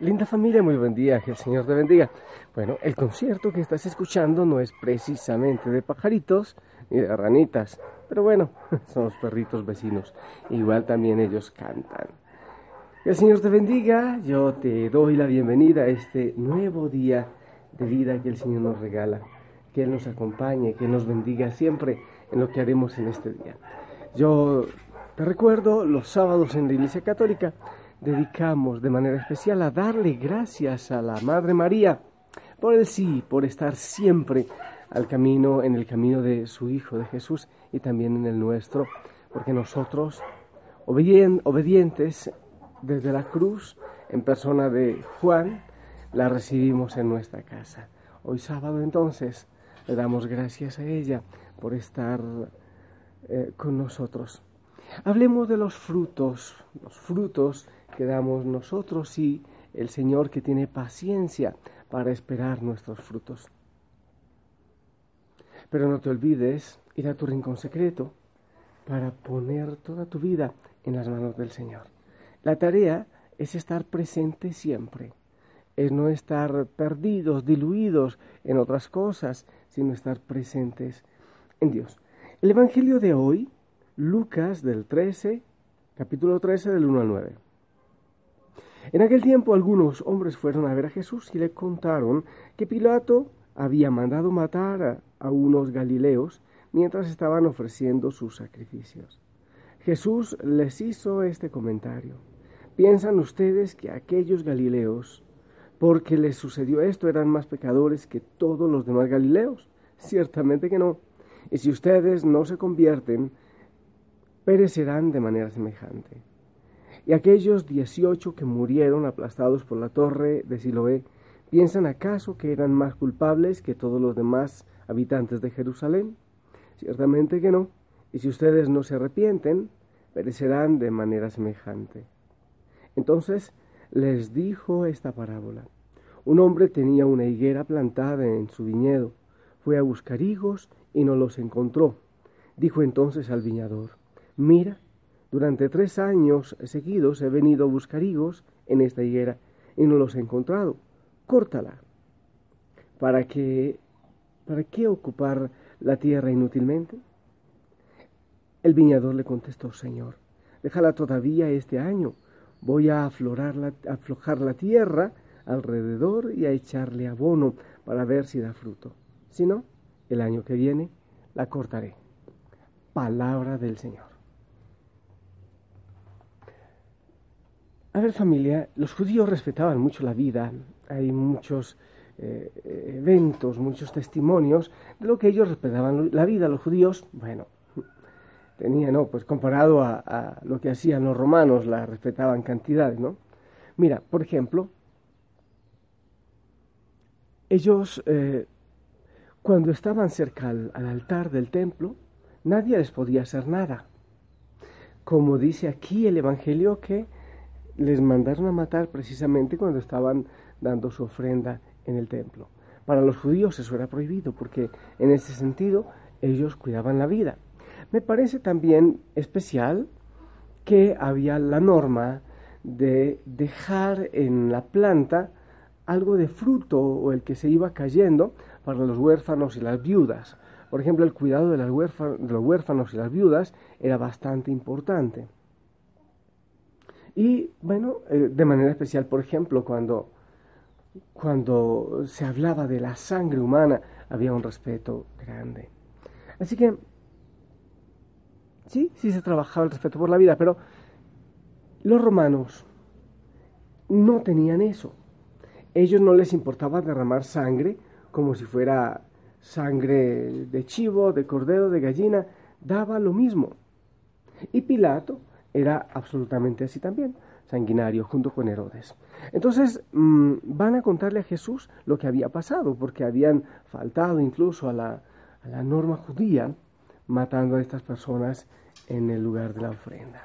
Linda familia, muy buen día, que el Señor te bendiga. Bueno, el concierto que estás escuchando no es precisamente de pajaritos ni de ranitas, pero bueno, son los perritos vecinos. Igual también ellos cantan. Que el Señor te bendiga, yo te doy la bienvenida a este nuevo día de vida que el Señor nos regala. Que Él nos acompañe, que nos bendiga siempre en lo que haremos en este día. Yo te recuerdo los sábados en la Iglesia Católica dedicamos de manera especial a darle gracias a la Madre María por el sí, por estar siempre al camino, en el camino de su Hijo, de Jesús, y también en el nuestro, porque nosotros, obedientes desde la cruz, en persona de Juan, la recibimos en nuestra casa. Hoy sábado entonces le damos gracias a ella por estar eh, con nosotros. Hablemos de los frutos, los frutos que damos nosotros y el Señor que tiene paciencia para esperar nuestros frutos. Pero no te olvides ir a tu rincón secreto para poner toda tu vida en las manos del Señor. La tarea es estar presente siempre, es no estar perdidos, diluidos en otras cosas, sino estar presentes en Dios. El Evangelio de hoy, Lucas del 13, capítulo 13 del 1 al 9. En aquel tiempo algunos hombres fueron a ver a Jesús y le contaron que Pilato había mandado matar a, unos galileos mientras estaban ofreciendo sus sacrificios. Jesús les hizo este comentario. ¿Piensan ustedes que aquellos galileos, porque les sucedió esto, eran más pecadores que todos los demás galileos? Ciertamente que no. Y si ustedes no se convierten, perecerán de manera semejante. Y aquellos dieciocho que murieron aplastados por la torre de Siloé, ¿piensan acaso que eran más culpables que todos los demás habitantes de Jerusalén? Ciertamente que no. Y si ustedes no se arrepienten, perecerán de manera semejante. Entonces les dijo esta parábola. Un hombre tenía una higuera plantada en su viñedo. Fue a buscar higos y no los encontró. Dijo entonces al viñador, mira, durante tres años seguidos he venido a buscar higos en esta higuera y no los he encontrado. Córtala. ¿Para qué, para qué ocupar la tierra inútilmente? El viñador le contestó, Señor, déjala todavía este año. Voy a aflorar aflojar la tierra alrededor y a echarle abono para ver si da fruto. Si no, el año que viene la cortaré. Palabra del Señor. A ver familia, los judíos respetaban mucho la vida, hay muchos eh, eventos, muchos testimonios de lo que ellos respetaban la vida. Los judíos, bueno, tenían, ¿no? Pues comparado a, lo que hacían los romanos, la respetaban cantidades, ¿no? Mira, por ejemplo, ellos eh, cuando estaban cerca al altar del templo, nadie les podía hacer nada. Como dice aquí el Evangelio que les mandaron a matar precisamente cuando estaban dando su ofrenda en el templo. Para los judíos eso era prohibido porque en ese sentido ellos cuidaban la vida. Me parece también especial que había la norma de dejar en la planta algo de fruto o el que se iba cayendo para los huérfanos y las viudas. Por ejemplo, el cuidado de, las de los huérfanos y las viudas era bastante importante. Y bueno, eh, de manera especial, por ejemplo, cuando, cuando se hablaba de la sangre humana, había un respeto grande. Así que, sí, sí se trabajaba el respeto por la vida, pero los romanos no tenían eso. Ellos no les importaba derramar sangre como si fuera sangre de chivo, de cordero, de gallina, daba lo mismo. Y Pilato era absolutamente así también, sanguinario, junto con Herodes. Entonces mm, van a contarle a Jesús lo que había pasado, porque habían faltado incluso a la, a la norma judía, matando a estas personas en el lugar de la ofrenda.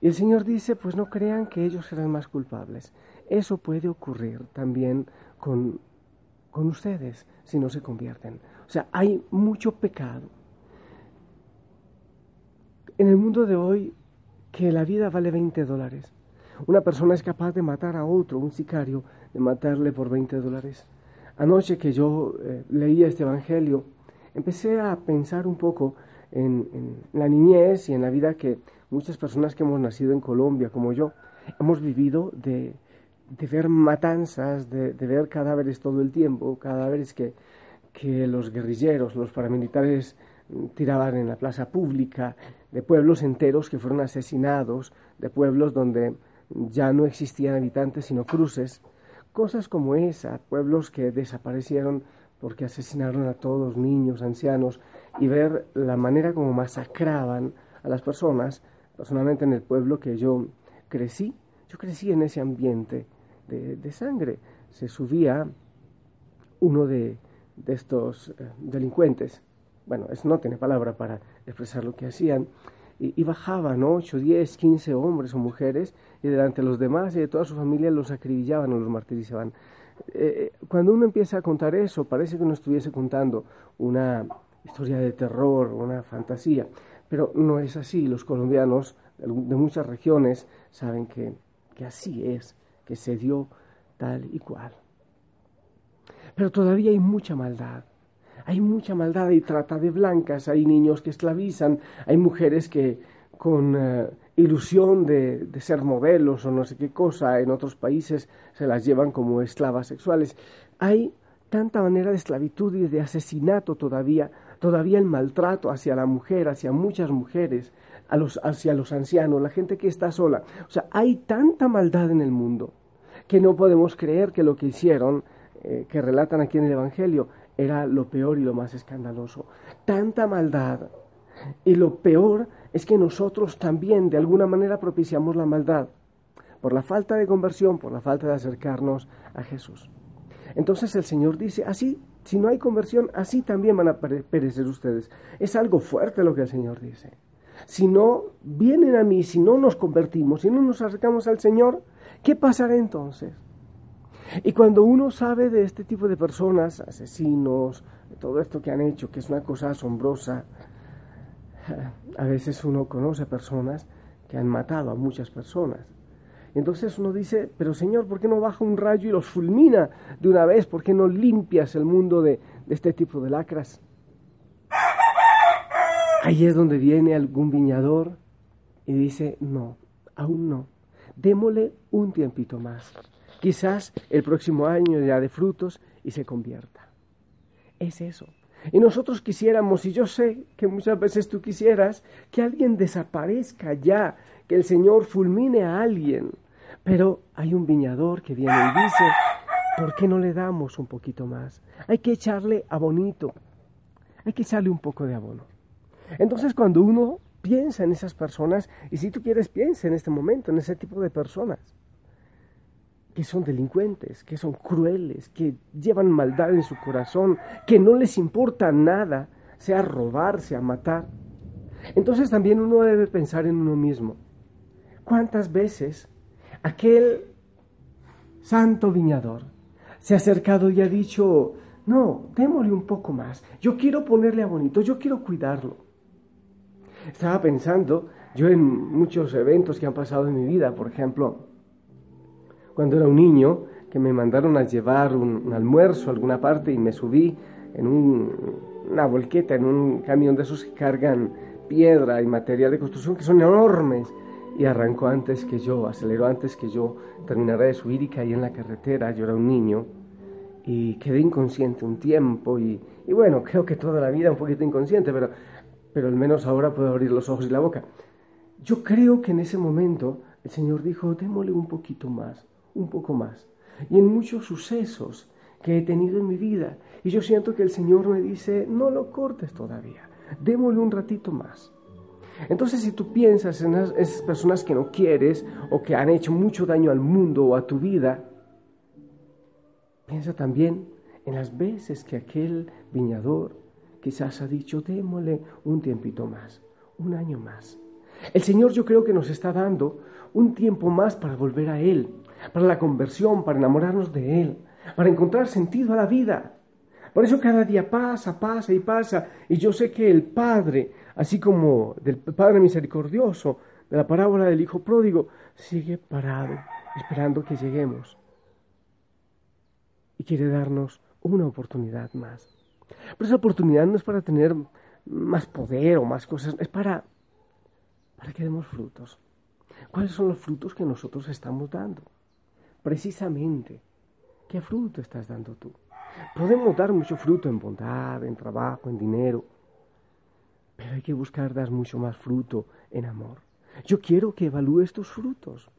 Y el Señor dice, pues no crean que ellos serán más culpables. Eso puede ocurrir también con, con ustedes si no se convierten. O sea, hay mucho pecado. En el mundo de hoy, que la vida vale 20 dólares. Una persona es capaz de matar a otro, un sicario, de matarle por 20 dólares. Anoche que yo eh, leía este Evangelio, empecé a pensar un poco en, la niñez y en la vida que muchas personas que hemos nacido en Colombia, como yo, hemos vivido de, de ver matanzas, de, ver cadáveres todo el tiempo, cadáveres que los guerrilleros, los paramilitares tiraban en la plaza pública, de pueblos enteros que fueron asesinados, de pueblos donde ya no existían habitantes sino cruces, cosas como esa, pueblos que desaparecieron porque asesinaron a todos, niños, ancianos, y ver la manera como masacraban a las personas, personalmente en el pueblo que yo crecí, yo crecí en ese ambiente de, de sangre. Se subía uno de, de estos eh, delincuentes, bueno, eso no tiene palabra para expresar lo que hacían, y, bajaban ocho, diez, quince hombres o mujeres, y delante de los demás y de toda su familia los acribillaban o los martirizaban. Eh, cuando uno empieza a contar eso, parece que uno estuviese contando una historia de terror, una fantasía, pero no es así. Los colombianos de muchas regiones saben que, que así es, que se dio tal y cual. Pero todavía hay mucha maldad. Hay mucha maldad, hay trata de blancas, hay niños que esclavizan, hay mujeres que con uh, ilusión de, de, ser modelos o no sé qué cosa en otros países se las llevan como esclavas sexuales. Hay tanta manera de esclavitud y de asesinato todavía, todavía el maltrato hacia la mujer, hacia muchas mujeres, a los, hacia los ancianos, la gente que está sola. O sea, hay tanta maldad en el mundo que no podemos creer que lo que hicieron, eh, que relatan aquí en el Evangelio, era lo peor y lo más escandaloso. Tanta maldad. Y lo peor es que nosotros también de alguna manera propiciamos la maldad por la falta de conversión, por la falta de acercarnos a Jesús. Entonces el Señor dice, así, si no hay conversión, así también van a perecer ustedes. Es algo fuerte lo que el Señor dice. Si no vienen a mí, si no nos convertimos, si no nos acercamos al Señor, ¿qué pasará entonces? Y cuando uno sabe de este tipo de personas, asesinos, todo esto que han hecho, que es una cosa asombrosa, a veces uno conoce personas que han matado a muchas personas. Entonces uno dice, pero Señor, ¿por qué no baja un rayo y los fulmina de una vez? ¿Por qué no limpias el mundo de, de este tipo de lacras? Ahí es donde viene algún viñador y dice, no, aún no, démosle un tiempito más. Quizás el próximo año ya de frutos y se convierta. Es eso. Y nosotros quisiéramos, y yo sé que muchas veces tú quisieras, que alguien desaparezca ya, que el Señor fulmine a alguien. Pero hay un viñador que viene y dice, ¿por qué no le damos un poquito más? Hay que echarle abonito, hay que echarle un poco de abono. Entonces cuando uno piensa en esas personas, y si tú quieres, piensa en este momento, en ese tipo de personas, que son delincuentes, que son crueles, que llevan maldad en su corazón, que no les importa nada, sea robar, sea matar. Entonces también uno debe pensar en uno mismo. ¿Cuántas veces aquel santo viñador se ha acercado y ha dicho, no, démosle un poco más, yo quiero ponerle a bonito, yo quiero cuidarlo? Estaba pensando yo en muchos eventos que han pasado en mi vida, por ejemplo, cuando era un niño, que me mandaron a llevar un, un almuerzo a alguna parte y me subí en un, una volqueta, en un camión de esos que cargan piedra y material de construcción que son enormes. Y arrancó antes que yo, aceleró antes que yo, terminara de subir y caí en la carretera. Yo era un niño y quedé inconsciente un tiempo y, y bueno, creo que toda la vida un poquito inconsciente, pero, pero al menos ahora puedo abrir los ojos y la boca. Yo creo que en ese momento el Señor dijo, démosle un poquito más un poco más. Y en muchos sucesos que he tenido en mi vida. Y yo siento que el Señor me dice, no lo cortes todavía, démosle un ratito más. Entonces, si tú piensas en esas personas que no quieres o que han hecho mucho daño al mundo o a tu vida, piensa también en las veces que aquel viñador quizás ha dicho, démosle un tiempito más, un año más. El Señor yo creo que nos está dando un tiempo más para volver a Él, para la conversión, para enamorarnos de Él, para encontrar sentido a la vida. Por eso cada día pasa, pasa y pasa. Y yo sé que el Padre, así como del Padre misericordioso, de la parábola del Hijo pródigo, sigue parado, esperando que lleguemos. Y quiere darnos una oportunidad más. Pero esa oportunidad no es para tener más poder o más cosas, es para, para que demos frutos. ¿Cuáles son los frutos que nosotros estamos dando? Precisamente, ¿qué fruto estás dando tú? Podemos dar mucho fruto en bondad, en trabajo, en dinero, pero hay que buscar dar mucho más fruto en amor. Yo quiero que evalúes tus frutos.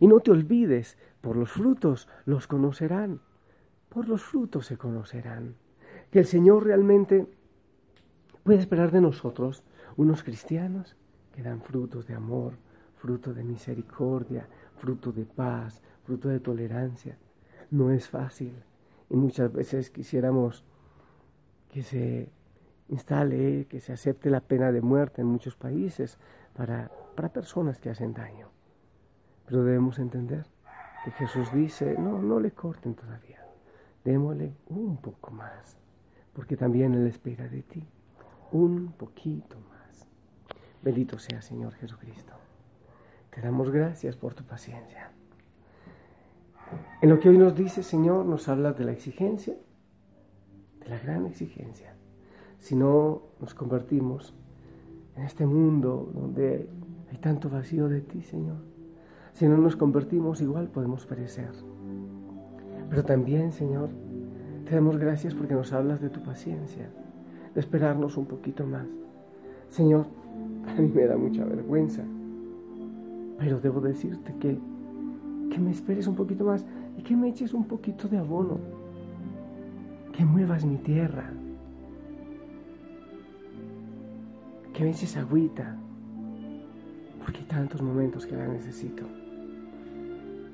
Y no te olvides, por los frutos los conocerán. Por los frutos se conocerán. Que el Señor realmente puede esperar de nosotros unos cristianos que dan frutos de amor, fruto de misericordia, fruto de paz, fruto de tolerancia. No es fácil y muchas veces quisiéramos que se instale, que se acepte la pena de muerte en muchos países para, para personas que hacen daño. Pero debemos entender que Jesús dice, no, no le corten todavía, démosle un poco más, porque también Él espera de ti un poquito más. Bendito sea Señor Jesucristo. Te damos gracias por tu paciencia. En lo que hoy nos dice, Señor, nos habla de la exigencia, de la gran exigencia. Si no nos convertimos en este mundo donde hay tanto vacío de ti, Señor, si no nos convertimos, igual podemos perecer. Pero también, Señor, te damos gracias porque nos hablas de tu paciencia, de esperarnos un poquito más. Señor, a mí me da mucha vergüenza, pero debo decirte que que me esperes un poquito más y que me eches un poquito de abono, que muevas mi tierra, que me eches agüita, porque hay tantos momentos que la necesito.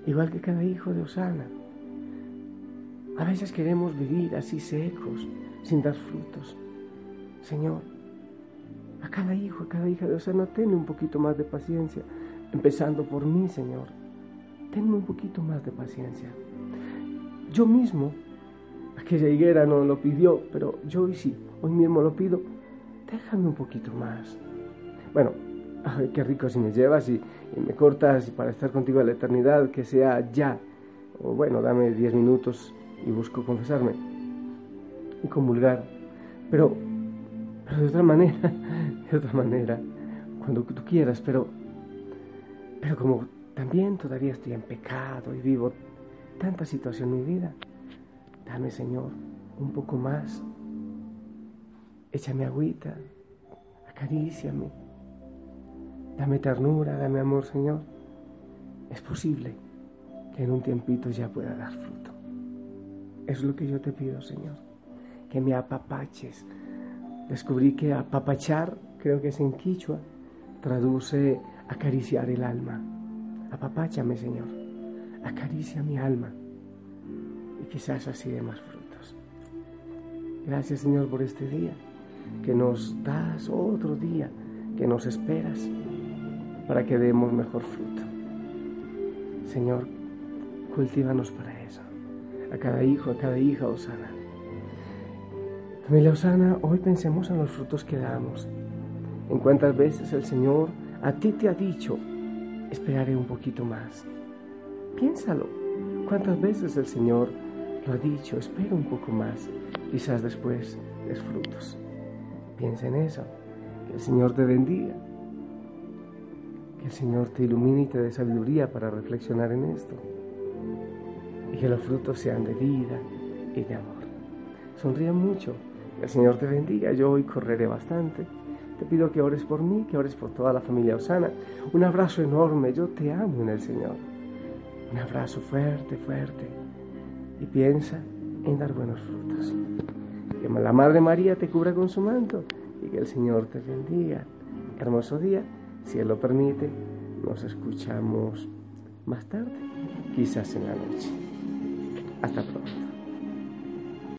Igual que cada hijo de Osana. A veces queremos vivir así secos, sin dar frutos. Señor, a cada hijo, a cada hija de Osana, ten un poquito más de paciencia, empezando por mí, Señor tenme un poquito más de paciencia. Yo mismo, aquella higuera no lo pidió, pero yo hoy sí, hoy mismo lo pido, déjame un poquito más. Bueno, qué rico si me llevas y, me cortas para estar contigo a la eternidad, que sea ya. O bueno, dame diez minutos y busco confesarme y comulgar. Pero, pero de otra manera, de otra manera, cuando tú quieras, pero, pero como también todavía estoy en pecado y vivo tanta situación en mi vida. Dame, Señor, un poco más. Échame agüita, acaríciame. Dame ternura, dame amor, Señor. Es posible que en un tiempito ya pueda dar fruto. Es lo que yo te pido, Señor. Que me apapaches. Descubrí que apapachar, creo que es en quichua, traduce acariciar el alma. Apapáchame, Señor. Acaricia mi alma. Y quizás así de más frutos. Gracias, Señor, por este día. Que nos das otro día. Que nos esperas. Para que demos mejor fruto. Señor, cultívanos para eso. A cada hijo, a cada hija, Osana. Familia Osana, hoy pensemos en los frutos que damos. En cuántas veces el Señor a ti te ha dicho, esperaré un poquito más. Piénsalo. ¿Cuántas veces el Señor lo ha dicho? Espera un poco más. Quizás después des frutos. Piensa en eso. Que el Señor te bendiga. Que el Señor te ilumine y te dé sabiduría para reflexionar en esto. Y que los frutos sean de vida y de amor. Sonríe mucho. Que el Señor te bendiga. Yo hoy correré bastante te pido que ores por mí, que ores por toda la familia Osana. Un abrazo enorme, yo te amo en el Señor. Un abrazo fuerte, fuerte. Y piensa en dar buenos frutos. Que la Madre María te cubra con su manto y que el Señor te bendiga. hermoso día. Si Él lo permite, nos escuchamos más tarde, quizás en la noche. Hasta pronto.